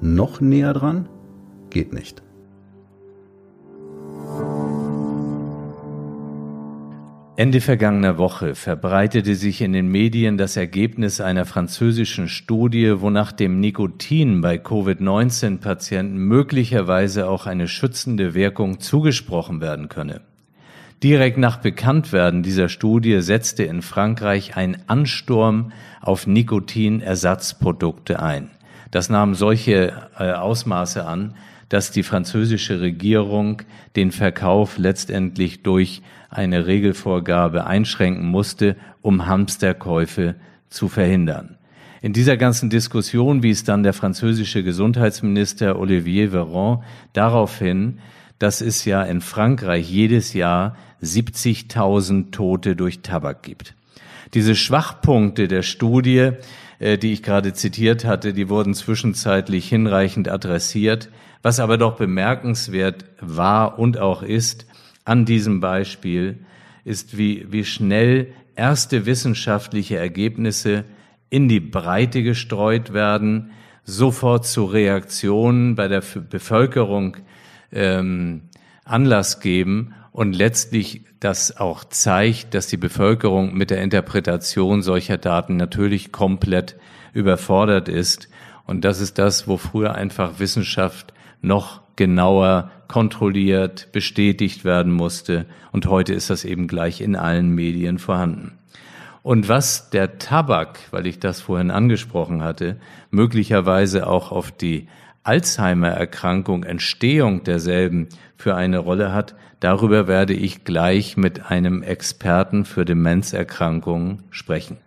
Noch näher dran? Geht nicht. Ende vergangener Woche verbreitete sich in den Medien das Ergebnis einer französischen Studie, wonach dem Nikotin bei Covid-19-Patienten möglicherweise auch eine schützende Wirkung zugesprochen werden könne. Direkt nach Bekanntwerden dieser Studie setzte in Frankreich ein Ansturm auf Nikotinersatzprodukte ein. Das nahm solche äh, Ausmaße an, dass die französische Regierung den Verkauf letztendlich durch eine Regelvorgabe einschränken musste, um Hamsterkäufe zu verhindern. In dieser ganzen Diskussion wies dann der französische Gesundheitsminister Olivier Véran darauf hin, dass es ja in Frankreich jedes Jahr 70.000 Tote durch Tabak gibt. Diese Schwachpunkte der Studie, äh, die ich gerade zitiert hatte, die wurden zwischenzeitlich hinreichend adressiert. Was aber doch bemerkenswert war und auch ist an diesem Beispiel, ist, wie, wie schnell erste wissenschaftliche Ergebnisse in die Breite gestreut werden, sofort zu Reaktionen bei der Bevölkerung ähm, Anlass geben und letztlich das auch zeigt, dass die Bevölkerung mit der Interpretation solcher Daten natürlich komplett überfordert ist. Und das ist das, wo früher einfach Wissenschaft noch genauer kontrolliert, bestätigt werden musste. Und heute ist das eben gleich in allen Medien vorhanden. Und was der Tabak, weil ich das vorhin angesprochen hatte, möglicherweise auch auf die Alzheimer-Erkrankung, Entstehung derselben für eine Rolle hat, darüber werde ich gleich mit einem Experten für Demenzerkrankungen sprechen.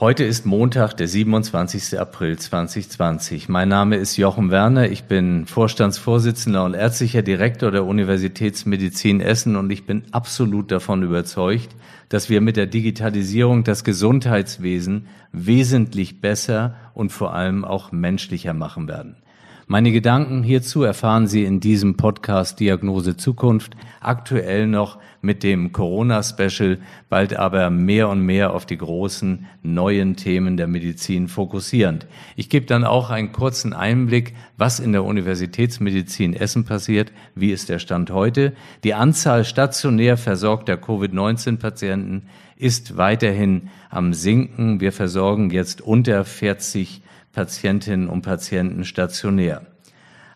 Heute ist Montag, der 27. April 2020. Mein Name ist Jochen Werner. Ich bin Vorstandsvorsitzender und ärztlicher Direktor der Universitätsmedizin Essen und ich bin absolut davon überzeugt, dass wir mit der Digitalisierung das Gesundheitswesen wesentlich besser und vor allem auch menschlicher machen werden. Meine Gedanken hierzu erfahren Sie in diesem Podcast Diagnose Zukunft, aktuell noch mit dem Corona-Special, bald aber mehr und mehr auf die großen neuen Themen der Medizin fokussierend. Ich gebe dann auch einen kurzen Einblick, was in der Universitätsmedizin Essen passiert, wie ist der Stand heute. Die Anzahl stationär versorgter Covid-19-Patienten ist weiterhin am Sinken. Wir versorgen jetzt unter 40 Patientinnen und Patienten stationär.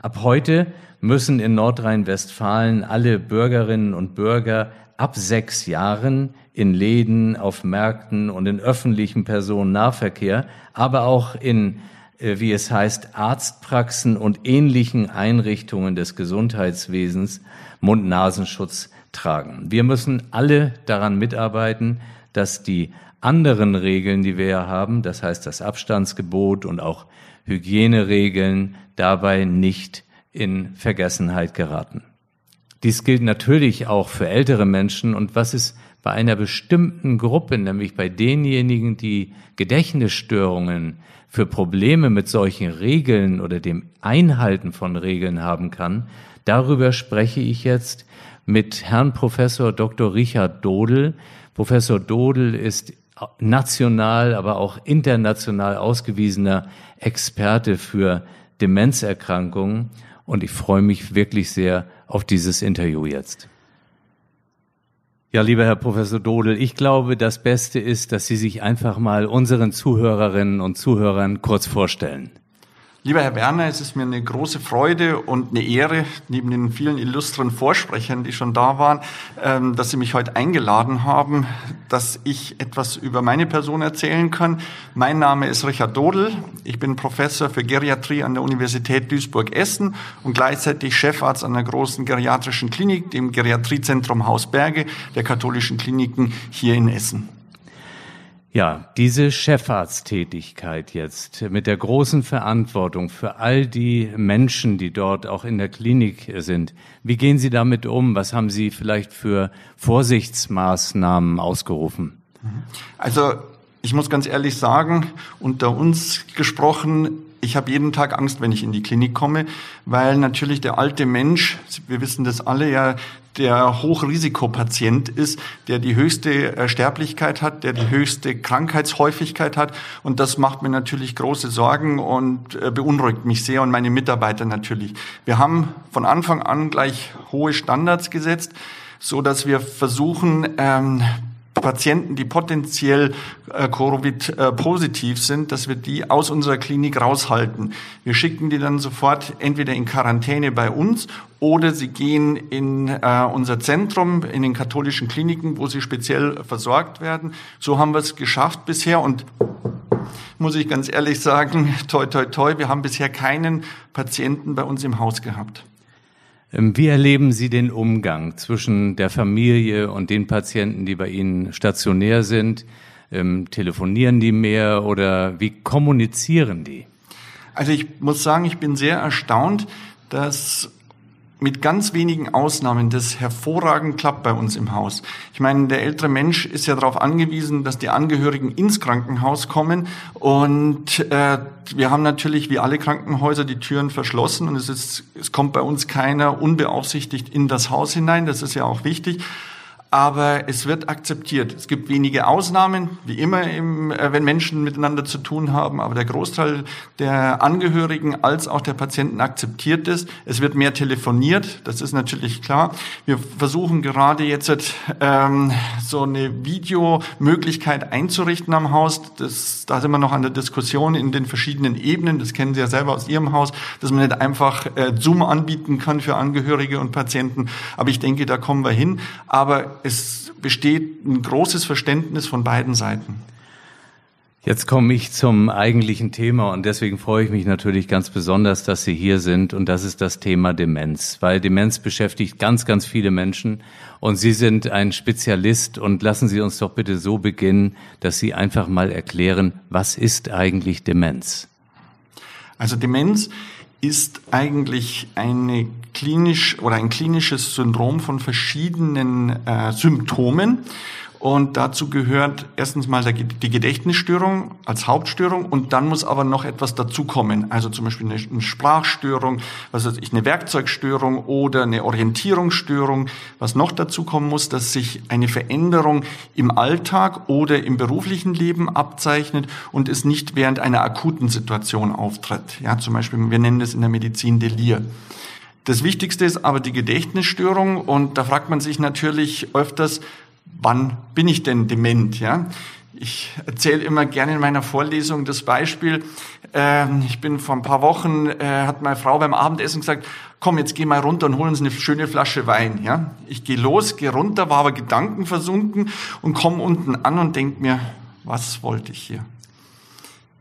Ab heute müssen in Nordrhein-Westfalen alle Bürgerinnen und Bürger ab sechs Jahren in Läden, auf Märkten und in öffentlichen Personennahverkehr, aber auch in, äh, wie es heißt, Arztpraxen und ähnlichen Einrichtungen des Gesundheitswesens Mund-Nasenschutz tragen. Wir müssen alle daran mitarbeiten, dass die anderen Regeln, die wir ja haben, das heißt das Abstandsgebot und auch Hygieneregeln, dabei nicht in Vergessenheit geraten. Dies gilt natürlich auch für ältere Menschen und was ist bei einer bestimmten Gruppe, nämlich bei denjenigen, die Gedächtnisstörungen für Probleme mit solchen Regeln oder dem Einhalten von Regeln haben kann, darüber spreche ich jetzt mit Herrn Professor Dr. Richard Dodel. Professor Dodel ist national, aber auch international ausgewiesener Experte für Demenzerkrankungen. Und ich freue mich wirklich sehr auf dieses Interview jetzt. Ja, lieber Herr Professor Dodel, ich glaube, das Beste ist, dass Sie sich einfach mal unseren Zuhörerinnen und Zuhörern kurz vorstellen. Lieber Herr Werner, es ist mir eine große Freude und eine Ehre, neben den vielen illustren Vorsprechern, die schon da waren, ähm, dass Sie mich heute eingeladen haben, dass ich etwas über meine Person erzählen kann. Mein Name ist Richard Dodel. Ich bin Professor für Geriatrie an der Universität Duisburg-Essen und gleichzeitig Chefarzt an der großen geriatrischen Klinik, dem Geriatriezentrum Hausberge der katholischen Kliniken hier in Essen. Ja, diese Chefarzttätigkeit jetzt mit der großen Verantwortung für all die Menschen, die dort auch in der Klinik sind, wie gehen Sie damit um? Was haben Sie vielleicht für Vorsichtsmaßnahmen ausgerufen? Also ich muss ganz ehrlich sagen, unter uns gesprochen, ich habe jeden Tag Angst, wenn ich in die Klinik komme, weil natürlich der alte Mensch, wir wissen das alle ja, der Hochrisikopatient ist, der die höchste äh, Sterblichkeit hat, der die höchste Krankheitshäufigkeit hat. Und das macht mir natürlich große Sorgen und äh, beunruhigt mich sehr und meine Mitarbeiter natürlich. Wir haben von Anfang an gleich hohe Standards gesetzt, so dass wir versuchen, ähm, Patienten, die potenziell äh, Covid-positiv sind, dass wir die aus unserer Klinik raushalten. Wir schicken die dann sofort entweder in Quarantäne bei uns oder sie gehen in äh, unser Zentrum, in den katholischen Kliniken, wo sie speziell versorgt werden. So haben wir es geschafft bisher und muss ich ganz ehrlich sagen, toi, toi, toi, wir haben bisher keinen Patienten bei uns im Haus gehabt. Ähm, wie erleben Sie den Umgang zwischen der Familie und den Patienten, die bei Ihnen stationär sind? Ähm, telefonieren die mehr oder wie kommunizieren die? Also ich muss sagen, ich bin sehr erstaunt, dass mit ganz wenigen Ausnahmen das hervorragend klappt bei uns im Haus. Ich meine, der ältere Mensch ist ja darauf angewiesen, dass die Angehörigen ins Krankenhaus kommen und äh, wir haben natürlich wie alle Krankenhäuser die Türen verschlossen und es, ist, es kommt bei uns keiner unbeaufsichtigt in das Haus hinein. Das ist ja auch wichtig aber es wird akzeptiert. Es gibt wenige Ausnahmen, wie immer, im, äh, wenn Menschen miteinander zu tun haben, aber der Großteil der Angehörigen als auch der Patienten akzeptiert es. Es wird mehr telefoniert, das ist natürlich klar. Wir versuchen gerade jetzt ähm, so eine Videomöglichkeit einzurichten am Haus. Das, da sind wir noch an der Diskussion in den verschiedenen Ebenen. Das kennen Sie ja selber aus Ihrem Haus, dass man nicht einfach äh, Zoom anbieten kann für Angehörige und Patienten. Aber ich denke, da kommen wir hin. Aber es besteht ein großes Verständnis von beiden Seiten. Jetzt komme ich zum eigentlichen Thema und deswegen freue ich mich natürlich ganz besonders, dass Sie hier sind und das ist das Thema Demenz, weil Demenz beschäftigt ganz, ganz viele Menschen und Sie sind ein Spezialist und lassen Sie uns doch bitte so beginnen, dass Sie einfach mal erklären, was ist eigentlich Demenz? Also Demenz ist eigentlich eine klinisch oder ein klinisches Syndrom von verschiedenen äh, Symptomen. Und dazu gehört erstens mal die Gedächtnisstörung als Hauptstörung und dann muss aber noch etwas dazukommen. Also zum Beispiel eine Sprachstörung, was weiß ich, eine Werkzeugstörung oder eine Orientierungsstörung. Was noch dazukommen muss, dass sich eine Veränderung im Alltag oder im beruflichen Leben abzeichnet und es nicht während einer akuten Situation auftritt. Ja, zum Beispiel, wir nennen das in der Medizin Delir. Das Wichtigste ist aber die Gedächtnisstörung und da fragt man sich natürlich öfters, wann bin ich denn dement? Ja? Ich erzähle immer gerne in meiner Vorlesung das Beispiel. Äh, ich bin vor ein paar Wochen, äh, hat meine Frau beim Abendessen gesagt, komm, jetzt geh mal runter und hol uns eine schöne Flasche Wein. Ja? Ich gehe los, gehe runter, war aber gedankenversunken und komme unten an und denk mir, was wollte ich hier?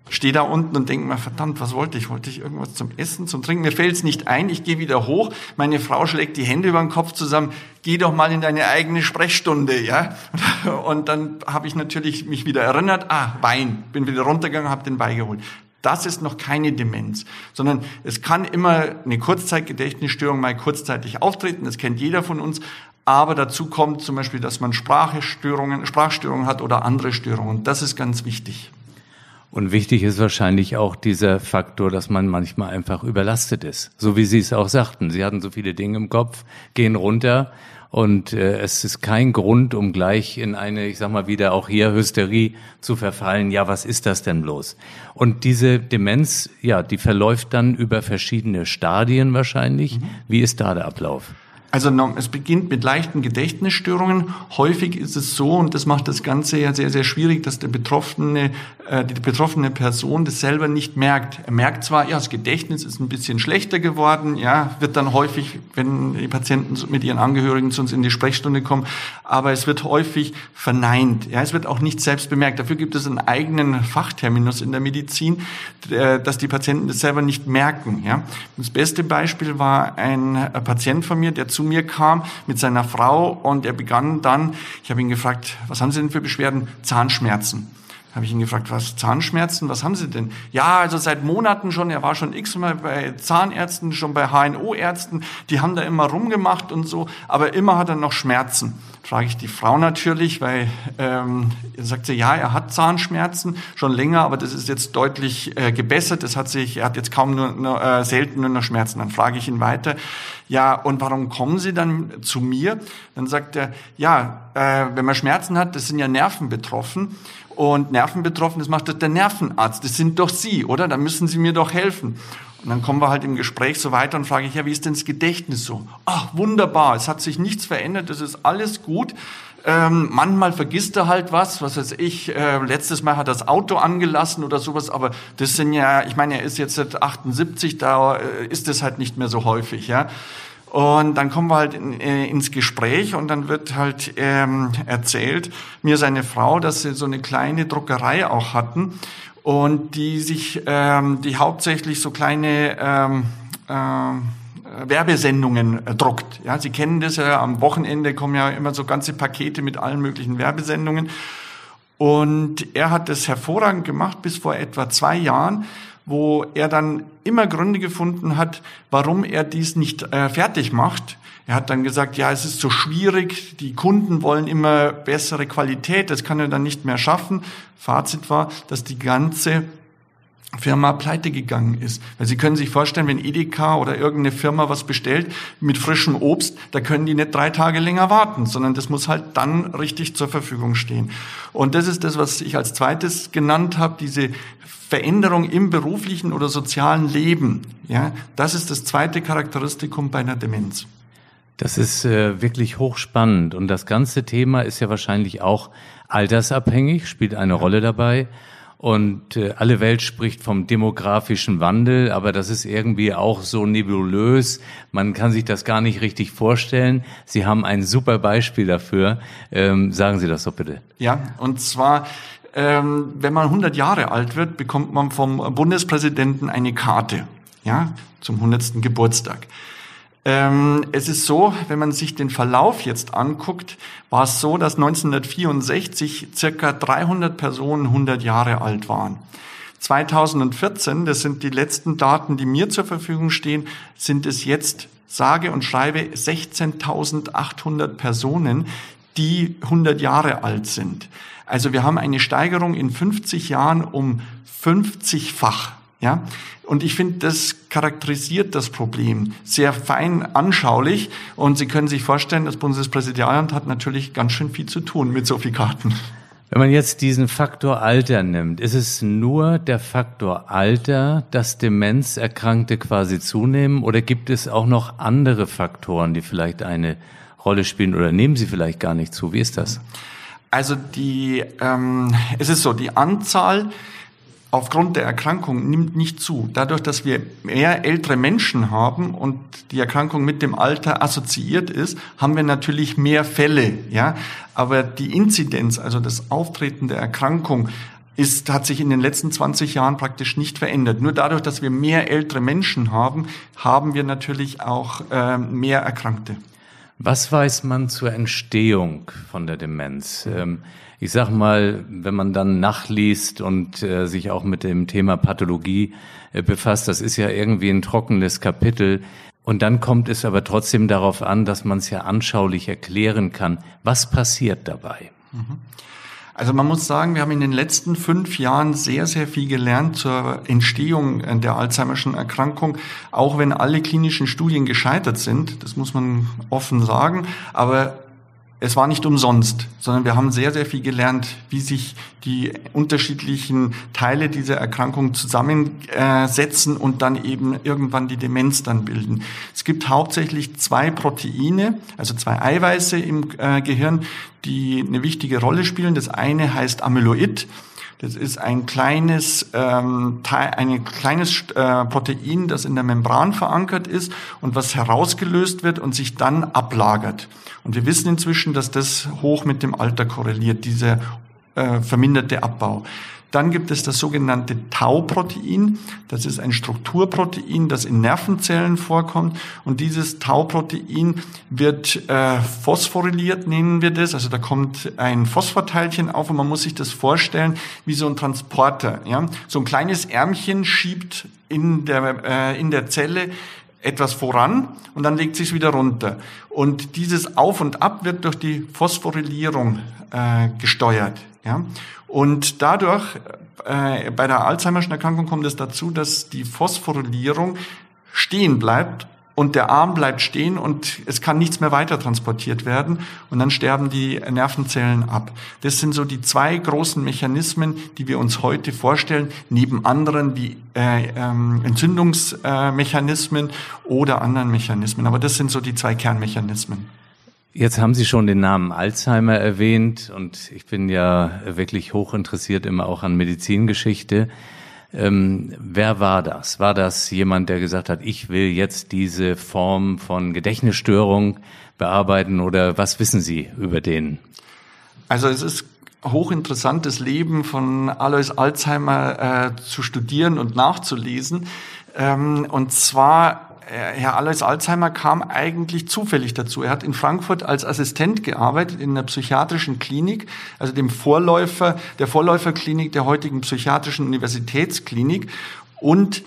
Stehe da unten und denke mir, verdammt, was wollte ich? Wollte ich irgendwas zum Essen, zum Trinken? Mir fällt es nicht ein, ich gehe wieder hoch, meine Frau schlägt die Hände über den Kopf zusammen, geh doch mal in deine eigene Sprechstunde, ja? Und dann habe ich natürlich mich wieder erinnert, ah, Wein, bin wieder runtergegangen, habe den Wein geholt. Das ist noch keine Demenz, sondern es kann immer eine Kurzzeitgedächtnisstörung mal kurzzeitig auftreten, das kennt jeder von uns, aber dazu kommt zum Beispiel, dass man Sprachstörungen, Sprachstörungen hat oder andere Störungen. Das ist ganz wichtig. Und wichtig ist wahrscheinlich auch dieser Faktor, dass man manchmal einfach überlastet ist. So wie Sie es auch sagten. Sie hatten so viele Dinge im Kopf, gehen runter und äh, es ist kein Grund, um gleich in eine, ich sag mal wieder auch hier Hysterie zu verfallen. Ja, was ist das denn bloß? Und diese Demenz, ja, die verläuft dann über verschiedene Stadien wahrscheinlich. Mhm. Wie ist da der Ablauf? Also es beginnt mit leichten Gedächtnisstörungen. Häufig ist es so, und das macht das Ganze ja sehr, sehr schwierig, dass der betroffene, äh, die betroffene Person das selber nicht merkt. Er merkt zwar, ja, das Gedächtnis ist ein bisschen schlechter geworden, ja, wird dann häufig, wenn die Patienten mit ihren Angehörigen zu uns in die Sprechstunde kommen, aber es wird häufig verneint. Ja, es wird auch nicht selbst bemerkt. Dafür gibt es einen eigenen Fachterminus in der Medizin, dass die Patienten das selber nicht merken. Ja, das beste Beispiel war ein Patient von mir, der zu mir kam mit seiner Frau und er begann dann, ich habe ihn gefragt, was haben Sie denn für Beschwerden? Zahnschmerzen. Habe ich ihn gefragt, was Zahnschmerzen, was haben Sie denn? Ja, also seit Monaten schon, er war schon x-mal bei Zahnärzten, schon bei HNO-Ärzten, die haben da immer rumgemacht und so, aber immer hat er noch Schmerzen. Frage ich die Frau natürlich, weil ähm, er sagte, ja, er hat Zahnschmerzen schon länger, aber das ist jetzt deutlich äh, gebessert. Das hat sich, er hat jetzt kaum nur, nur äh, selten nur noch Schmerzen. Dann frage ich ihn weiter, ja, und warum kommen Sie dann zu mir? Dann sagt er, ja, äh, wenn man Schmerzen hat, das sind ja Nerven betroffen. Und Nerven betroffen, das macht der Nervenarzt. Das sind doch Sie, oder? Da müssen Sie mir doch helfen. Und dann kommen wir halt im Gespräch so weiter und frage ich, ja, wie ist denn das Gedächtnis so? Ach, wunderbar, es hat sich nichts verändert, das ist alles gut. Ähm, manchmal vergisst er halt was, was weiß ich, äh, letztes Mal hat er das Auto angelassen oder sowas, aber das sind ja, ich meine, er ist jetzt seit 78, da äh, ist das halt nicht mehr so häufig, ja. Und dann kommen wir halt in, äh, ins Gespräch und dann wird halt ähm, erzählt, mir seine Frau, dass sie so eine kleine Druckerei auch hatten und die sich, ähm, die hauptsächlich so kleine ähm, äh, Werbesendungen äh, druckt. Ja, Sie kennen das ja, am Wochenende kommen ja immer so ganze Pakete mit allen möglichen Werbesendungen. Und er hat das hervorragend gemacht bis vor etwa zwei Jahren wo er dann immer Gründe gefunden hat, warum er dies nicht äh, fertig macht. Er hat dann gesagt, ja, es ist so schwierig, die Kunden wollen immer bessere Qualität, das kann er dann nicht mehr schaffen. Fazit war, dass die ganze Firma pleite gegangen ist. Weil Sie können sich vorstellen, wenn Edeka oder irgendeine Firma was bestellt mit frischem Obst, da können die nicht drei Tage länger warten, sondern das muss halt dann richtig zur Verfügung stehen. Und das ist das, was ich als zweites genannt habe, diese Veränderung im beruflichen oder sozialen Leben. Ja, das ist das zweite Charakteristikum bei einer Demenz. Das ist äh, wirklich hochspannend und das ganze Thema ist ja wahrscheinlich auch altersabhängig, spielt eine Rolle dabei. Und äh, alle Welt spricht vom demografischen Wandel, aber das ist irgendwie auch so nebulös. Man kann sich das gar nicht richtig vorstellen. Sie haben ein super Beispiel dafür. Ähm, sagen Sie das doch bitte. Ja, und zwar, ähm, wenn man 100 Jahre alt wird, bekommt man vom Bundespräsidenten eine Karte, ja, zum 100. Geburtstag. Ähm, es ist so, wenn man sich den Verlauf jetzt anguckt, war es so, dass 1964 circa 300 Personen 100 Jahre alt waren. 2014, das sind die letzten Daten, die mir zur Verfügung stehen, sind es jetzt sage und schreibe 16.800 Personen, die 100 Jahre alt sind. Also wir haben eine Steigerung in 50 Jahren um 50-fach. Ja? Und ich finde, das charakterisiert das Problem sehr fein anschaulich. Und Sie können sich vorstellen, das Bundespräsidialamt hat natürlich ganz schön viel zu tun mit so viel Karten. Wenn man jetzt diesen Faktor Alter nimmt, ist es nur der Faktor Alter, dass Demenzerkrankte quasi zunehmen oder gibt es auch noch andere Faktoren, die vielleicht eine Rolle spielen oder nehmen sie vielleicht gar nicht zu? Wie ist das? Also die, ähm, es ist so, die Anzahl aufgrund der Erkrankung nimmt nicht zu. Dadurch, dass wir mehr ältere Menschen haben und die Erkrankung mit dem Alter assoziiert ist, haben wir natürlich mehr Fälle, ja. Aber die Inzidenz, also das Auftreten der Erkrankung, ist, hat sich in den letzten 20 Jahren praktisch nicht verändert. Nur dadurch, dass wir mehr ältere Menschen haben, haben wir natürlich auch äh, mehr Erkrankte. Was weiß man zur Entstehung von der Demenz? Ähm, ich sag mal, wenn man dann nachliest und äh, sich auch mit dem Thema Pathologie äh, befasst, das ist ja irgendwie ein trockenes Kapitel. Und dann kommt es aber trotzdem darauf an, dass man es ja anschaulich erklären kann. Was passiert dabei? Mhm. Also man muss sagen, wir haben in den letzten fünf Jahren sehr, sehr viel gelernt zur Entstehung der Alzheimerschen Erkrankung, auch wenn alle klinischen Studien gescheitert sind. Das muss man offen sagen. Aber es war nicht umsonst, sondern wir haben sehr, sehr viel gelernt, wie sich die unterschiedlichen Teile dieser Erkrankung zusammensetzen und dann eben irgendwann die Demenz dann bilden. Es gibt hauptsächlich zwei Proteine, also zwei Eiweiße im äh, Gehirn, die eine wichtige Rolle spielen. Das eine heißt Amyloid. Das ist ein kleines, ähm, Teil, ein kleines äh, Protein, das in der Membran verankert ist und was herausgelöst wird und sich dann ablagert. Und wir wissen inzwischen, dass das hoch mit dem Alter korreliert, dieser äh, verminderte Abbau. Dann gibt es das sogenannte Tau-Protein. Das ist ein Strukturprotein, das in Nervenzellen vorkommt. Und dieses Tau-Protein wird äh, phosphoryliert, nennen wir das. Also da kommt ein Phosphorteilchen auf und man muss sich das vorstellen wie so ein Transporter. Ja? So ein kleines Ärmchen schiebt in der, äh, in der Zelle etwas voran und dann legt sich wieder runter. Und dieses Auf und Ab wird durch die Phosphorylierung äh, gesteuert. Ja? Und dadurch, äh, bei der Alzheimerschen Erkrankung kommt es dazu, dass die Phosphorylierung stehen bleibt und der Arm bleibt stehen und es kann nichts mehr weiter transportiert werden und dann sterben die Nervenzellen ab. Das sind so die zwei großen Mechanismen, die wir uns heute vorstellen, neben anderen wie äh, ähm, Entzündungsmechanismen oder anderen Mechanismen. Aber das sind so die zwei Kernmechanismen. Jetzt haben Sie schon den Namen Alzheimer erwähnt und ich bin ja wirklich hoch interessiert immer auch an Medizingeschichte. Ähm, wer war das? War das jemand, der gesagt hat, ich will jetzt diese Form von Gedächtnisstörung bearbeiten oder was wissen Sie über den? Also es ist hochinteressant, das Leben von Alois Alzheimer äh, zu studieren und nachzulesen. Ähm, und zwar Herr Alois Alzheimer kam eigentlich zufällig dazu. Er hat in Frankfurt als Assistent gearbeitet in einer psychiatrischen Klinik, also dem Vorläufer, der Vorläuferklinik der heutigen psychiatrischen Universitätsklinik. Und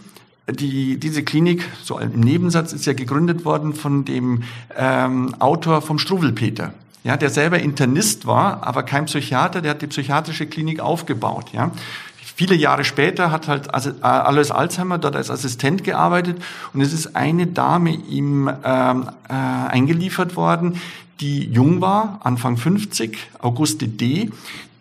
die, diese Klinik, so im Nebensatz, ist ja gegründet worden von dem ähm, Autor vom Struwelpeter. Ja, der selber Internist war, aber kein Psychiater, der hat die psychiatrische Klinik aufgebaut. Ja, Viele Jahre später hat halt Alois Alzheimer dort als Assistent gearbeitet und es ist eine Dame ihm ähm, äh, eingeliefert worden, die jung war, Anfang 50, Auguste D.,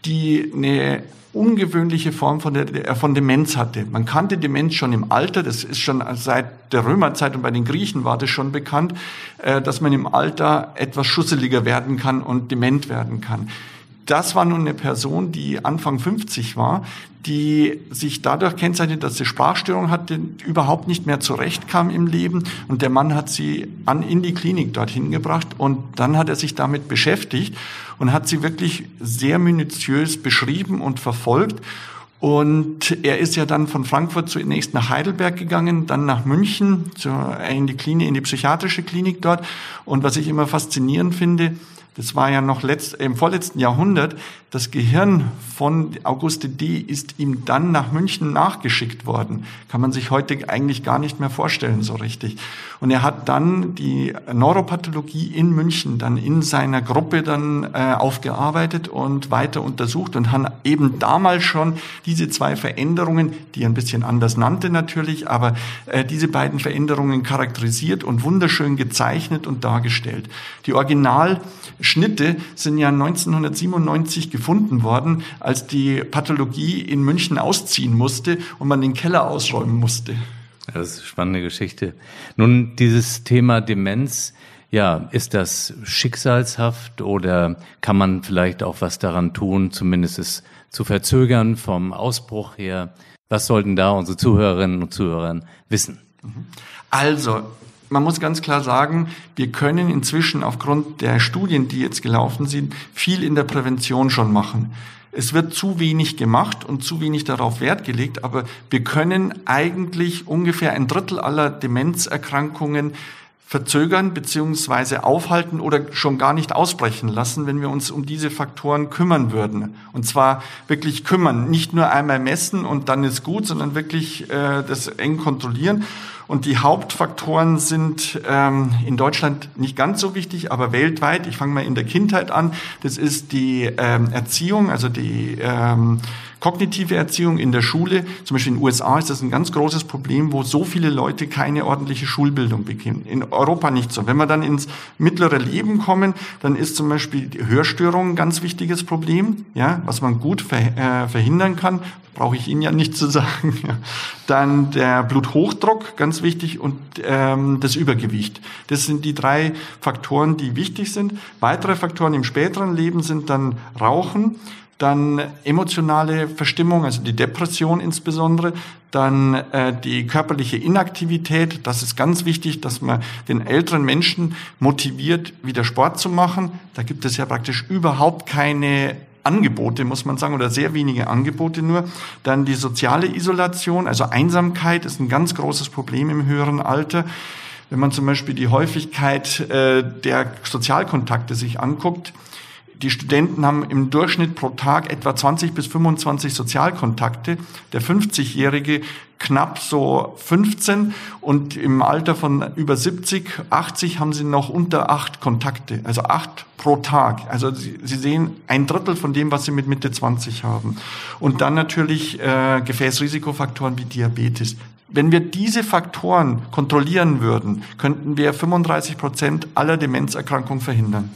die eine ungewöhnliche Form von, der, von Demenz hatte. Man kannte Demenz schon im Alter, das ist schon seit der Römerzeit und bei den Griechen war das schon bekannt, äh, dass man im Alter etwas schusseliger werden kann und dement werden kann. Das war nun eine Person, die Anfang 50 war, die sich dadurch kennzeichnet, dass sie Sprachstörung hatte, überhaupt nicht mehr zurechtkam im Leben. Und der Mann hat sie an, in die Klinik dorthin gebracht und dann hat er sich damit beschäftigt und hat sie wirklich sehr minutiös beschrieben und verfolgt. Und er ist ja dann von Frankfurt zunächst nach Heidelberg gegangen, dann nach München, in die Klinik, in die psychiatrische Klinik dort. Und was ich immer faszinierend finde, das war ja noch letzt, im vorletzten Jahrhundert, das Gehirn von Auguste D. ist ihm dann nach München nachgeschickt worden. Kann man sich heute eigentlich gar nicht mehr vorstellen so richtig. Und er hat dann die Neuropathologie in München dann in seiner Gruppe dann äh, aufgearbeitet und weiter untersucht und hat eben damals schon diese zwei Veränderungen, die er ein bisschen anders nannte natürlich, aber äh, diese beiden Veränderungen charakterisiert und wunderschön gezeichnet und dargestellt. Die Originalschnitte sind ja 1997 gefunden gefunden worden, als die Pathologie in München ausziehen musste und man den Keller ausräumen musste. Das ist eine spannende Geschichte. Nun, dieses Thema Demenz, ja, ist das schicksalshaft oder kann man vielleicht auch was daran tun, zumindest es zu verzögern vom Ausbruch her? Was sollten da unsere Zuhörerinnen und Zuhörer wissen? Also, man muss ganz klar sagen, wir können inzwischen aufgrund der Studien, die jetzt gelaufen sind, viel in der Prävention schon machen. Es wird zu wenig gemacht und zu wenig darauf Wert gelegt, aber wir können eigentlich ungefähr ein Drittel aller Demenzerkrankungen verzögern beziehungsweise aufhalten oder schon gar nicht ausbrechen lassen, wenn wir uns um diese Faktoren kümmern würden. Und zwar wirklich kümmern, nicht nur einmal messen und dann ist gut, sondern wirklich äh, das eng kontrollieren. Und die Hauptfaktoren sind ähm, in Deutschland nicht ganz so wichtig, aber weltweit. Ich fange mal in der Kindheit an. Das ist die ähm, Erziehung, also die ähm, kognitive Erziehung in der Schule. Zum Beispiel in den USA ist das ein ganz großes Problem, wo so viele Leute keine ordentliche Schulbildung bekommen. In Europa nicht so. Wenn wir dann ins mittlere Leben kommen, dann ist zum Beispiel die Hörstörung ein ganz wichtiges Problem, ja, was man gut äh, verhindern kann brauche ich Ihnen ja nicht zu sagen. Ja. Dann der Bluthochdruck, ganz wichtig, und ähm, das Übergewicht. Das sind die drei Faktoren, die wichtig sind. Weitere Faktoren im späteren Leben sind dann Rauchen, dann emotionale Verstimmung, also die Depression insbesondere, dann äh, die körperliche Inaktivität. Das ist ganz wichtig, dass man den älteren Menschen motiviert, wieder Sport zu machen. Da gibt es ja praktisch überhaupt keine Angebote, muss man sagen, oder sehr wenige Angebote nur. Dann die soziale Isolation, also Einsamkeit ist ein ganz großes Problem im höheren Alter. Wenn man zum Beispiel die Häufigkeit äh, der Sozialkontakte sich anguckt, die Studenten haben im Durchschnitt pro Tag etwa 20 bis 25 Sozialkontakte. Der 50-Jährige knapp so 15 und im Alter von über 70, 80 haben sie noch unter acht Kontakte, also acht pro Tag. Also Sie, sie sehen ein Drittel von dem, was Sie mit Mitte 20 haben. Und dann natürlich äh, Gefäßrisikofaktoren wie Diabetes. Wenn wir diese Faktoren kontrollieren würden, könnten wir 35 Prozent aller Demenzerkrankungen verhindern.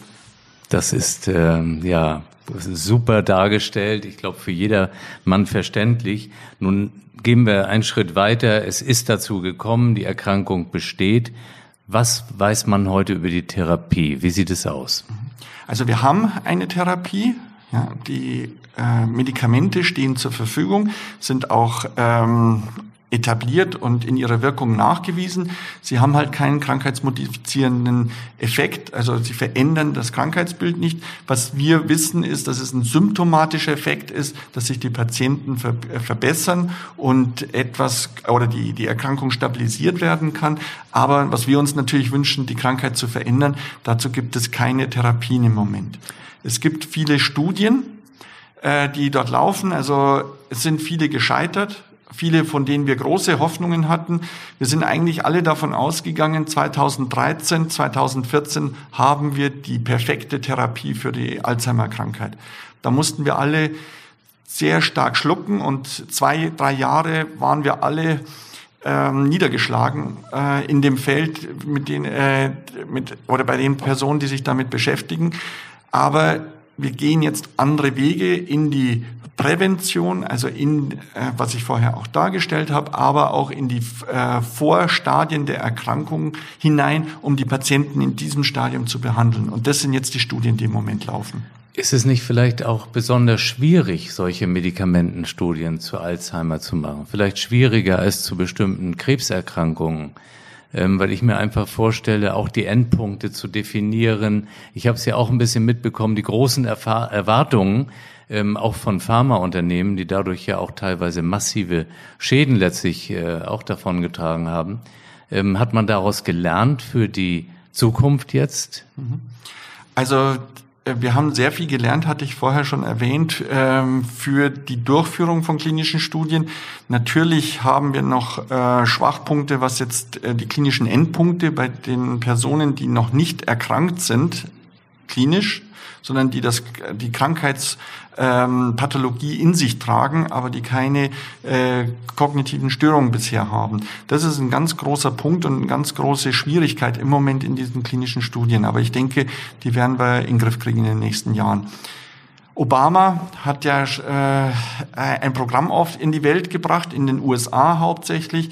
Das ist ähm, ja super dargestellt. Ich glaube, für jeder Mann verständlich. Nun gehen wir einen Schritt weiter. Es ist dazu gekommen, die Erkrankung besteht. Was weiß man heute über die Therapie? Wie sieht es aus? Also wir haben eine Therapie. Ja, die äh, Medikamente stehen zur Verfügung, sind auch ähm, etabliert und in ihrer Wirkung nachgewiesen. Sie haben halt keinen krankheitsmodifizierenden Effekt, also sie verändern das Krankheitsbild nicht. Was wir wissen ist, dass es ein symptomatischer Effekt ist, dass sich die Patienten ver äh, verbessern und etwas oder die, die Erkrankung stabilisiert werden kann. Aber was wir uns natürlich wünschen, die Krankheit zu verändern, dazu gibt es keine Therapien im Moment. Es gibt viele Studien, äh, die dort laufen. Also es sind viele gescheitert viele von denen wir große Hoffnungen hatten. Wir sind eigentlich alle davon ausgegangen, 2013, 2014 haben wir die perfekte Therapie für die Alzheimer-Krankheit. Da mussten wir alle sehr stark schlucken und zwei, drei Jahre waren wir alle ähm, niedergeschlagen äh, in dem Feld mit den äh, mit oder bei den Personen, die sich damit beschäftigen. Aber wir gehen jetzt andere Wege in die Prävention, also in, äh, was ich vorher auch dargestellt habe, aber auch in die äh, Vorstadien der Erkrankung hinein, um die Patienten in diesem Stadium zu behandeln. Und das sind jetzt die Studien, die im Moment laufen. Ist es nicht vielleicht auch besonders schwierig, solche Medikamentenstudien zu Alzheimer zu machen? Vielleicht schwieriger als zu bestimmten Krebserkrankungen? Ähm, weil ich mir einfach vorstelle, auch die Endpunkte zu definieren. Ich habe es ja auch ein bisschen mitbekommen, die großen Erfahr Erwartungen, ähm, auch von Pharmaunternehmen, die dadurch ja auch teilweise massive Schäden letztlich äh, auch davon getragen haben. Ähm, hat man daraus gelernt für die Zukunft jetzt? Mhm. Also wir haben sehr viel gelernt, hatte ich vorher schon erwähnt, ähm, für die Durchführung von klinischen Studien. Natürlich haben wir noch äh, Schwachpunkte, was jetzt äh, die klinischen Endpunkte bei den Personen, die noch nicht erkrankt sind, klinisch sondern die das, die Krankheitspathologie ähm, in sich tragen, aber die keine äh, kognitiven Störungen bisher haben. Das ist ein ganz großer Punkt und eine ganz große Schwierigkeit im Moment in diesen klinischen Studien. Aber ich denke, die werden wir in den Griff kriegen in den nächsten Jahren. Obama hat ja äh, ein Programm oft in die Welt gebracht, in den USA hauptsächlich,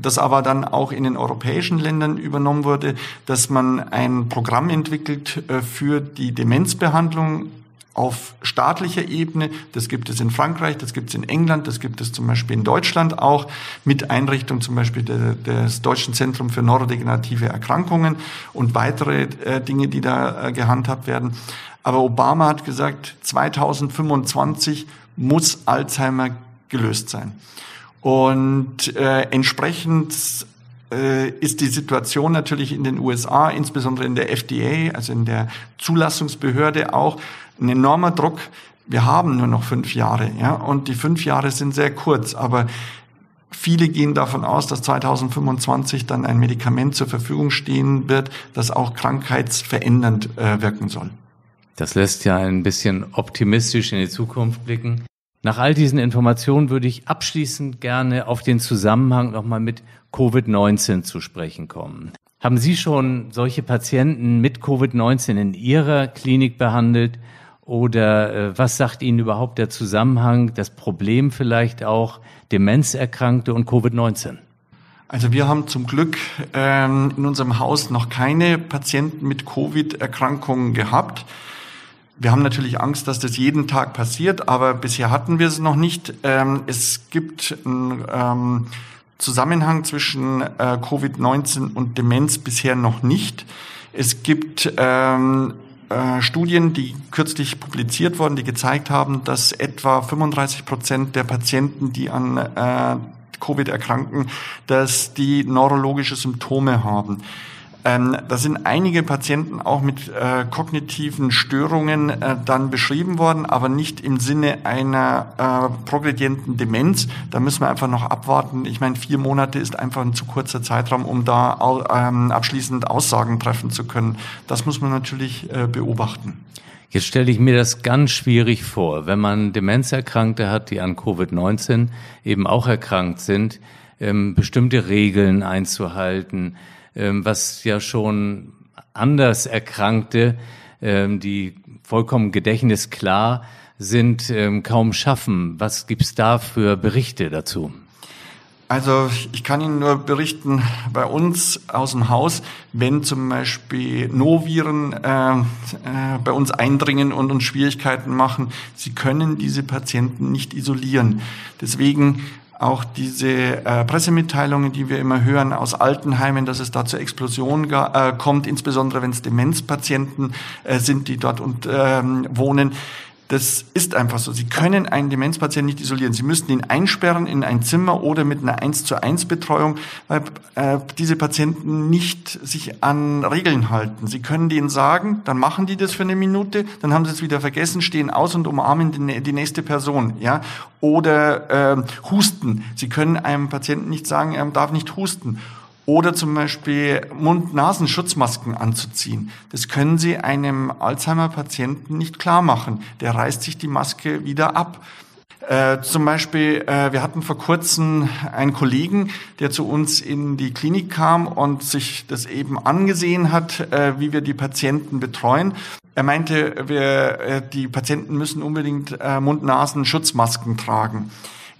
das aber dann auch in den europäischen Ländern übernommen wurde, dass man ein Programm entwickelt äh, für die Demenzbehandlung auf staatlicher Ebene. Das gibt es in Frankreich, das gibt es in England, das gibt es zum Beispiel in Deutschland auch mit Einrichtung zum Beispiel des Deutschen Zentrum für neurodegenerative Erkrankungen und weitere äh, Dinge, die da äh, gehandhabt werden. Aber Obama hat gesagt, 2025 muss Alzheimer gelöst sein. Und äh, entsprechend äh, ist die Situation natürlich in den USA, insbesondere in der FDA, also in der Zulassungsbehörde auch, ein enormer Druck. Wir haben nur noch fünf Jahre, ja, und die fünf Jahre sind sehr kurz, aber Viele gehen davon aus, dass 2025 dann ein Medikament zur Verfügung stehen wird, das auch krankheitsverändernd äh, wirken soll. Das lässt ja ein bisschen optimistisch in die Zukunft blicken. Nach all diesen Informationen würde ich abschließend gerne auf den Zusammenhang nochmal mit Covid-19 zu sprechen kommen. Haben Sie schon solche Patienten mit Covid-19 in Ihrer Klinik behandelt? Oder äh, was sagt Ihnen überhaupt der Zusammenhang, das Problem vielleicht auch Demenzerkrankte und Covid-19? Also wir haben zum Glück ähm, in unserem Haus noch keine Patienten mit Covid-Erkrankungen gehabt. Wir haben natürlich Angst, dass das jeden Tag passiert, aber bisher hatten wir es noch nicht. Ähm, es gibt einen ähm, Zusammenhang zwischen äh, Covid-19 und Demenz bisher noch nicht. Es gibt ähm, äh, Studien, die kürzlich publiziert wurden, die gezeigt haben, dass etwa 35 Prozent der Patienten, die an äh, Covid erkranken, dass die neurologische Symptome haben. Ähm, da sind einige Patienten auch mit äh, kognitiven Störungen äh, dann beschrieben worden, aber nicht im Sinne einer äh, progredienten Demenz. Da müssen wir einfach noch abwarten. Ich meine, vier Monate ist einfach ein zu kurzer Zeitraum, um da ähm, abschließend Aussagen treffen zu können. Das muss man natürlich äh, beobachten. Jetzt stelle ich mir das ganz schwierig vor, wenn man Demenzerkrankte hat, die an Covid-19 eben auch erkrankt sind, ähm, bestimmte Regeln einzuhalten, was ja schon anders Erkrankte, ähm, die vollkommen gedächtnisklar sind, ähm, kaum schaffen. Was gibt's da für Berichte dazu? Also ich kann Ihnen nur berichten, bei uns aus dem Haus, wenn zum Beispiel Noviren äh, äh, bei uns eindringen und uns Schwierigkeiten machen, sie können diese Patienten nicht isolieren. Deswegen auch diese äh, Pressemitteilungen, die wir immer hören aus Altenheimen, dass es da zur Explosion äh, kommt, insbesondere wenn es Demenzpatienten äh, sind, die dort und, ähm, wohnen. Das ist einfach so. Sie können einen Demenzpatienten nicht isolieren. Sie müssten ihn einsperren in ein Zimmer oder mit einer 1 zu 1 Betreuung, weil äh, diese Patienten nicht sich an Regeln halten. Sie können denen sagen, dann machen die das für eine Minute, dann haben sie es wieder vergessen, stehen aus und umarmen die, die nächste Person. Ja? Oder äh, husten. Sie können einem Patienten nicht sagen, er darf nicht husten oder zum Beispiel Mund-Nasen-Schutzmasken anzuziehen. Das können Sie einem Alzheimer-Patienten nicht klar machen. Der reißt sich die Maske wieder ab. Äh, zum Beispiel, äh, wir hatten vor kurzem einen Kollegen, der zu uns in die Klinik kam und sich das eben angesehen hat, äh, wie wir die Patienten betreuen. Er meinte, wir, äh, die Patienten müssen unbedingt äh, Mund-Nasen-Schutzmasken tragen.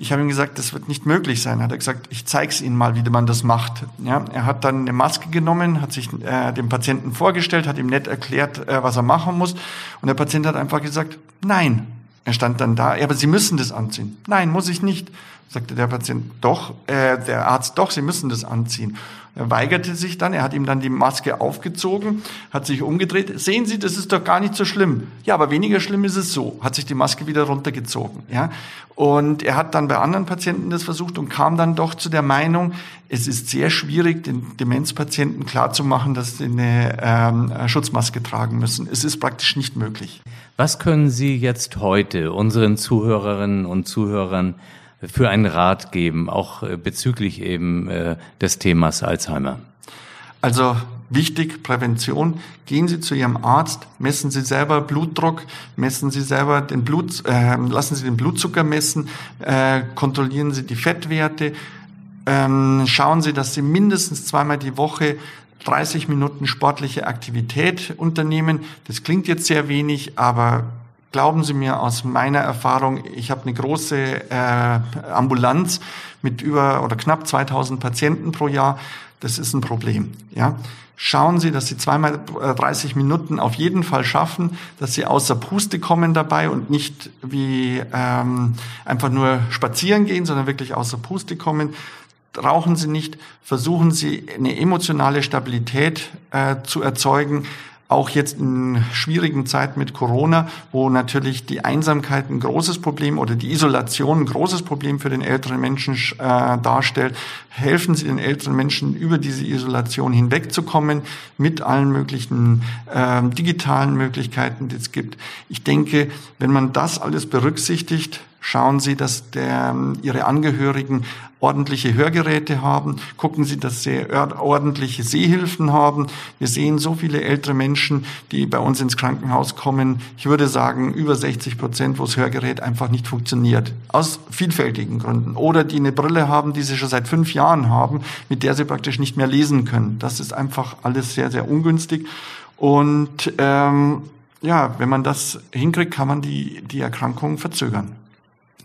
Ich habe ihm gesagt, das wird nicht möglich sein. Hat er gesagt, ich zeige es Ihnen mal, wie man das macht. Ja, er hat dann eine Maske genommen, hat sich äh, dem Patienten vorgestellt, hat ihm nett erklärt, äh, was er machen muss. Und der Patient hat einfach gesagt, nein. Er stand dann da, ja, aber Sie müssen das anziehen. Nein, muss ich nicht. Sagte der Patient, doch, äh, der Arzt, doch, Sie müssen das anziehen. Er weigerte sich dann, er hat ihm dann die Maske aufgezogen, hat sich umgedreht. Sehen Sie, das ist doch gar nicht so schlimm. Ja, aber weniger schlimm ist es so. Hat sich die Maske wieder runtergezogen. Ja, und er hat dann bei anderen Patienten das versucht und kam dann doch zu der Meinung, es ist sehr schwierig, den Demenzpatienten klarzumachen, dass sie eine ähm, Schutzmaske tragen müssen. Es ist praktisch nicht möglich. Was können Sie jetzt heute unseren Zuhörerinnen und Zuhörern für einen Rat geben, auch äh, bezüglich eben äh, des Themas Alzheimer? Also wichtig, Prävention. Gehen Sie zu Ihrem Arzt, messen Sie selber Blutdruck, messen Sie selber den Blut, äh, lassen Sie den Blutzucker messen, äh, kontrollieren Sie die Fettwerte, ähm, schauen Sie, dass Sie mindestens zweimal die Woche 30 Minuten sportliche Aktivität unternehmen. Das klingt jetzt sehr wenig, aber Glauben Sie mir aus meiner Erfahrung, ich habe eine große äh, Ambulanz mit über oder knapp 2000 Patienten pro Jahr. Das ist ein Problem. Ja, schauen Sie, dass Sie zweimal 30 Minuten auf jeden Fall schaffen, dass Sie außer Puste kommen dabei und nicht wie ähm, einfach nur spazieren gehen, sondern wirklich außer Puste kommen. Rauchen Sie nicht, versuchen Sie eine emotionale Stabilität äh, zu erzeugen auch jetzt in schwierigen Zeiten mit Corona, wo natürlich die Einsamkeit ein großes Problem oder die Isolation ein großes Problem für den älteren Menschen äh, darstellt, helfen Sie den älteren Menschen über diese Isolation hinwegzukommen mit allen möglichen äh, digitalen Möglichkeiten, die es gibt. Ich denke, wenn man das alles berücksichtigt, Schauen Sie, dass der, Ihre Angehörigen ordentliche Hörgeräte haben. Gucken Sie, dass sie ordentliche Sehhilfen haben. Wir sehen so viele ältere Menschen, die bei uns ins Krankenhaus kommen. Ich würde sagen, über 60 Prozent, wo das Hörgerät einfach nicht funktioniert. Aus vielfältigen Gründen. Oder die eine Brille haben, die sie schon seit fünf Jahren haben, mit der sie praktisch nicht mehr lesen können. Das ist einfach alles sehr, sehr ungünstig. Und ähm, ja, wenn man das hinkriegt, kann man die, die Erkrankung verzögern.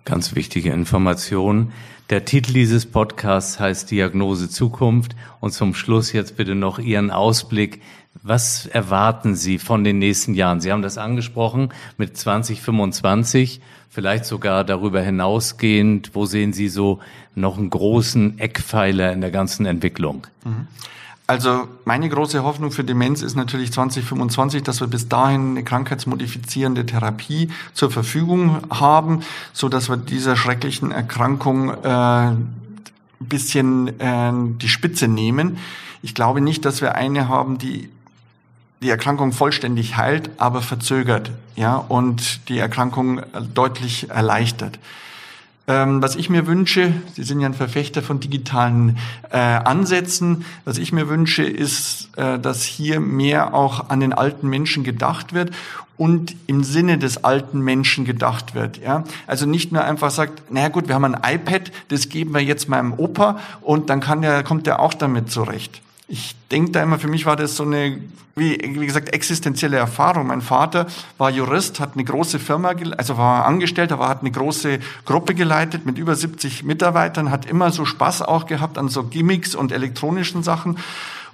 Ganz wichtige Information. Der Titel dieses Podcasts heißt Diagnose Zukunft. Und zum Schluss jetzt bitte noch Ihren Ausblick. Was erwarten Sie von den nächsten Jahren? Sie haben das angesprochen mit 2025, vielleicht sogar darüber hinausgehend. Wo sehen Sie so noch einen großen Eckpfeiler in der ganzen Entwicklung? Mhm. Also meine große Hoffnung für Demenz ist natürlich 2025, dass wir bis dahin eine krankheitsmodifizierende Therapie zur Verfügung haben, so dass wir dieser schrecklichen Erkrankung äh, ein bisschen äh, die Spitze nehmen. Ich glaube nicht, dass wir eine haben, die die Erkrankung vollständig heilt, aber verzögert, ja, und die Erkrankung deutlich erleichtert. Ähm, was ich mir wünsche, Sie sind ja ein Verfechter von digitalen äh, Ansätzen, was ich mir wünsche, ist, äh, dass hier mehr auch an den alten Menschen gedacht wird und im Sinne des alten Menschen gedacht wird. Ja? Also nicht nur einfach sagt, naja gut, wir haben ein iPad, das geben wir jetzt meinem Opa und dann kann der, kommt der auch damit zurecht. Ich denke da immer, für mich war das so eine, wie, wie gesagt, existenzielle Erfahrung. Mein Vater war Jurist, hat eine große Firma, also war Angestellter, aber hat eine große Gruppe geleitet mit über 70 Mitarbeitern, hat immer so Spaß auch gehabt an so Gimmicks und elektronischen Sachen.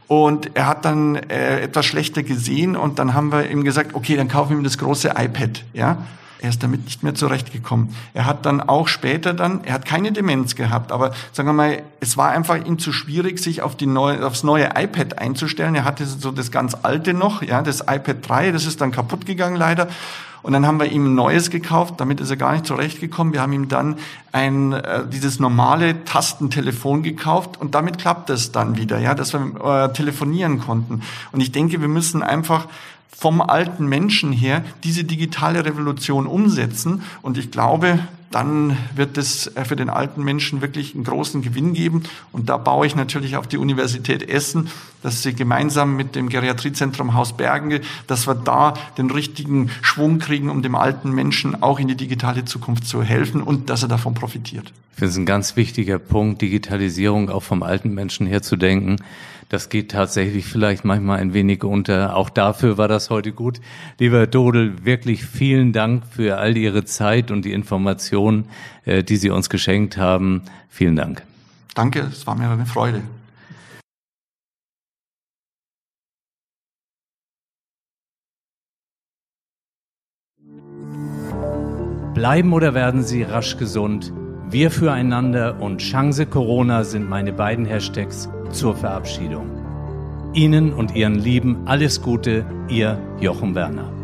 Und er hat dann äh, etwas schlechter gesehen und dann haben wir ihm gesagt, okay, dann kaufen wir ihm das große iPad, ja. Er ist damit nicht mehr zurechtgekommen. Er hat dann auch später dann, er hat keine Demenz gehabt, aber sagen wir mal, es war einfach ihm zu schwierig, sich auf die neue, aufs neue iPad einzustellen. Er hatte so das ganz alte noch, ja, das iPad 3, das ist dann kaputt gegangen leider. Und dann haben wir ihm ein neues gekauft, damit ist er gar nicht zurechtgekommen. Wir haben ihm dann ein äh, dieses normale Tastentelefon gekauft und damit klappt es dann wieder, ja, dass wir äh, telefonieren konnten. Und ich denke, wir müssen einfach vom alten Menschen her diese digitale Revolution umsetzen. Und ich glaube, dann wird es äh, für den alten Menschen wirklich einen großen Gewinn geben. Und da baue ich natürlich auf die Universität Essen, dass sie gemeinsam mit dem Geriatriezentrum Haus Bergen, dass wir da den richtigen Schwung kriegen, um dem alten Menschen auch in die digitale Zukunft zu helfen und dass er davon profitiert. Ich finde es ein ganz wichtiger Punkt, Digitalisierung auch vom alten Menschen her zu denken. Das geht tatsächlich vielleicht manchmal ein wenig unter. Auch dafür war das heute gut. Lieber Dodel, wirklich vielen Dank für all Ihre Zeit und die Informationen, äh, die Sie uns geschenkt haben. Vielen Dank. Danke, es war mir eine Freude. Bleiben oder werden Sie rasch gesund? Wir füreinander und Chance Corona sind meine beiden Hashtags zur Verabschiedung. Ihnen und Ihren Lieben alles Gute, Ihr Jochen Werner.